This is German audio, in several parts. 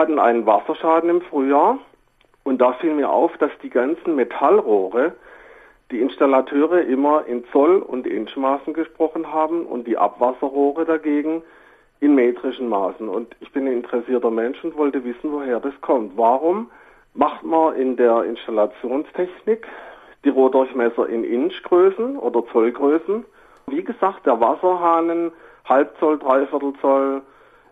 hatten einen Wasserschaden im Frühjahr und da fiel mir auf, dass die ganzen Metallrohre, die Installateure immer in Zoll- und Inchmaßen gesprochen haben und die Abwasserrohre dagegen in metrischen Maßen. Und ich bin ein interessierter Mensch und wollte wissen, woher das kommt. Warum macht man in der Installationstechnik die Rohrdurchmesser in Inchgrößen oder Zollgrößen? Wie gesagt, der Wasserhahn, Halbzoll, Dreiviertel Zoll,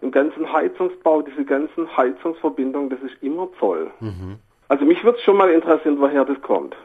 im ganzen Heizungsbau, diese ganzen Heizungsverbindungen, das ist immer Zoll. Mhm. Also mich würde es schon mal interessieren, woher das kommt.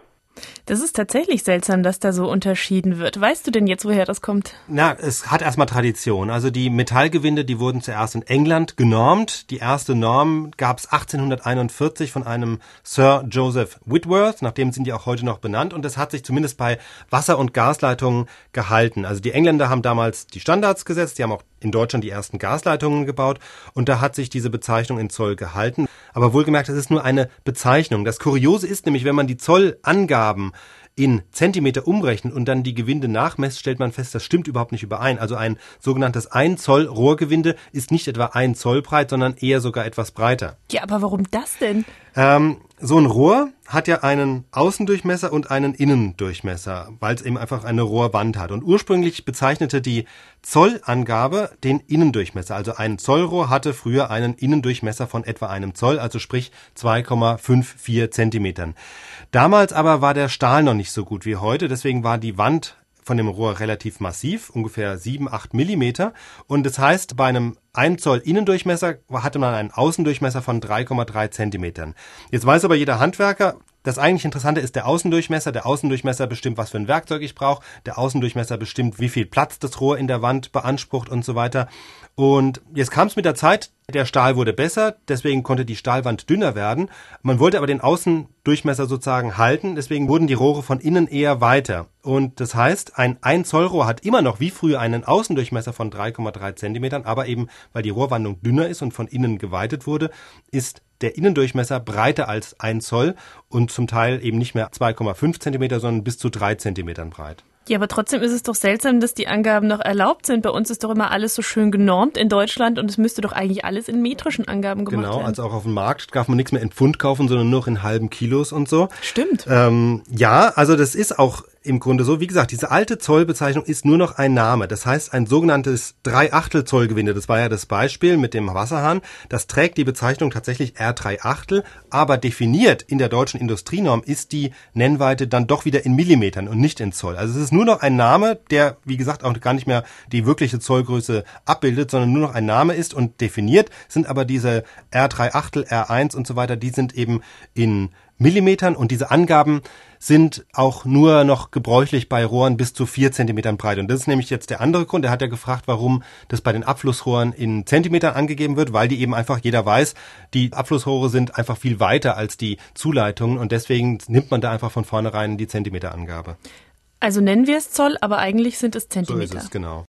Das ist tatsächlich seltsam, dass da so unterschieden wird. Weißt du denn jetzt, woher das kommt? Na, es hat erstmal Tradition. Also die Metallgewinde, die wurden zuerst in England genormt. Die erste Norm gab es 1841 von einem Sir Joseph Whitworth, nach dem sind die auch heute noch benannt. Und das hat sich zumindest bei Wasser- und Gasleitungen gehalten. Also die Engländer haben damals die Standards gesetzt, die haben auch in Deutschland die ersten Gasleitungen gebaut und da hat sich diese Bezeichnung in Zoll gehalten. Aber wohlgemerkt, das ist nur eine Bezeichnung. Das Kuriose ist nämlich, wenn man die Zollangaben in Zentimeter umrechnet und dann die Gewinde nachmesst, stellt man fest, das stimmt überhaupt nicht überein. Also ein sogenanntes 1 Zoll Rohrgewinde ist nicht etwa ein Zoll breit, sondern eher sogar etwas breiter. Ja, aber warum das denn? Ähm, so ein Rohr hat ja einen Außendurchmesser und einen Innendurchmesser, weil es eben einfach eine Rohrwand hat. Und ursprünglich bezeichnete die Zollangabe den Innendurchmesser. Also ein Zollrohr hatte früher einen Innendurchmesser von etwa einem Zoll, also sprich 2,54 Zentimetern. Damals aber war der Stahl noch nicht so gut wie heute, deswegen war die Wand von dem Rohr relativ massiv, ungefähr 7, 8 Millimeter. Und das heißt, bei einem 1 Zoll Innendurchmesser hatte man einen Außendurchmesser von 3,3 Zentimetern. Jetzt weiß aber jeder Handwerker, das eigentlich Interessante ist der Außendurchmesser. Der Außendurchmesser bestimmt, was für ein Werkzeug ich brauche. Der Außendurchmesser bestimmt, wie viel Platz das Rohr in der Wand beansprucht und so weiter. Und jetzt kam es mit der Zeit, der Stahl wurde besser, deswegen konnte die Stahlwand dünner werden. Man wollte aber den Außendurchmesser sozusagen halten, deswegen wurden die Rohre von innen eher weiter. Und das heißt, ein 1 Zoll Rohr hat immer noch wie früher einen Außendurchmesser von 3,3 Zentimetern, aber eben, weil die Rohrwandung dünner ist und von innen geweitet wurde, ist der Innendurchmesser breiter als 1 Zoll und zum Teil eben nicht mehr 2,5 Zentimeter, sondern bis zu 3 Zentimetern breit. Ja, aber trotzdem ist es doch seltsam, dass die Angaben noch erlaubt sind. Bei uns ist doch immer alles so schön genormt in Deutschland und es müsste doch eigentlich alles in metrischen Angaben gemacht genau, werden. Genau, also auch auf dem Markt darf man nichts mehr in Pfund kaufen, sondern nur in halben Kilos und so. Stimmt. Ähm, ja, also das ist auch im Grunde so. Wie gesagt, diese alte Zollbezeichnung ist nur noch ein Name. Das heißt, ein sogenanntes Dreiachtel Zollgewinde, das war ja das Beispiel mit dem Wasserhahn, das trägt die Bezeichnung tatsächlich R3 Achtel, aber definiert in der deutschen Industrienorm ist die Nennweite dann doch wieder in Millimetern und nicht in Zoll. Also es ist nur noch ein Name, der, wie gesagt, auch gar nicht mehr die wirkliche Zollgröße abbildet, sondern nur noch ein Name ist und definiert sind aber diese R3 Achtel, R1 und so weiter, die sind eben in Millimetern und diese Angaben sind auch nur noch gebräuchlich bei Rohren bis zu vier Zentimetern breit. Und das ist nämlich jetzt der andere Grund. Er hat ja gefragt, warum das bei den Abflussrohren in Zentimetern angegeben wird, weil die eben einfach, jeder weiß, die Abflussrohre sind einfach viel weiter als die Zuleitungen und deswegen nimmt man da einfach von vornherein die Zentimeterangabe. Also nennen wir es Zoll, aber eigentlich sind es Zentimeter. So ist es, genau.